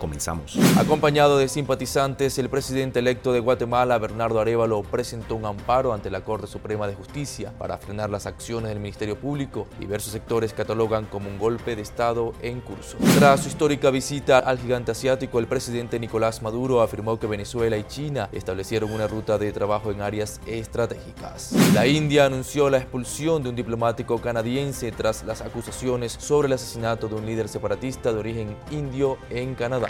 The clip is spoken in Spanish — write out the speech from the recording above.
Comenzamos. Acompañado de simpatizantes, el presidente electo de Guatemala, Bernardo Arevalo, presentó un amparo ante la Corte Suprema de Justicia para frenar las acciones del Ministerio Público. Diversos sectores catalogan como un golpe de Estado en curso. Tras su histórica visita al gigante asiático, el presidente Nicolás Maduro afirmó que Venezuela y China establecieron una ruta de trabajo en áreas estratégicas. La India anunció la expulsión de un diplomático canadiense tras las acusaciones sobre el asesinato de un líder separatista de origen indio en Canadá.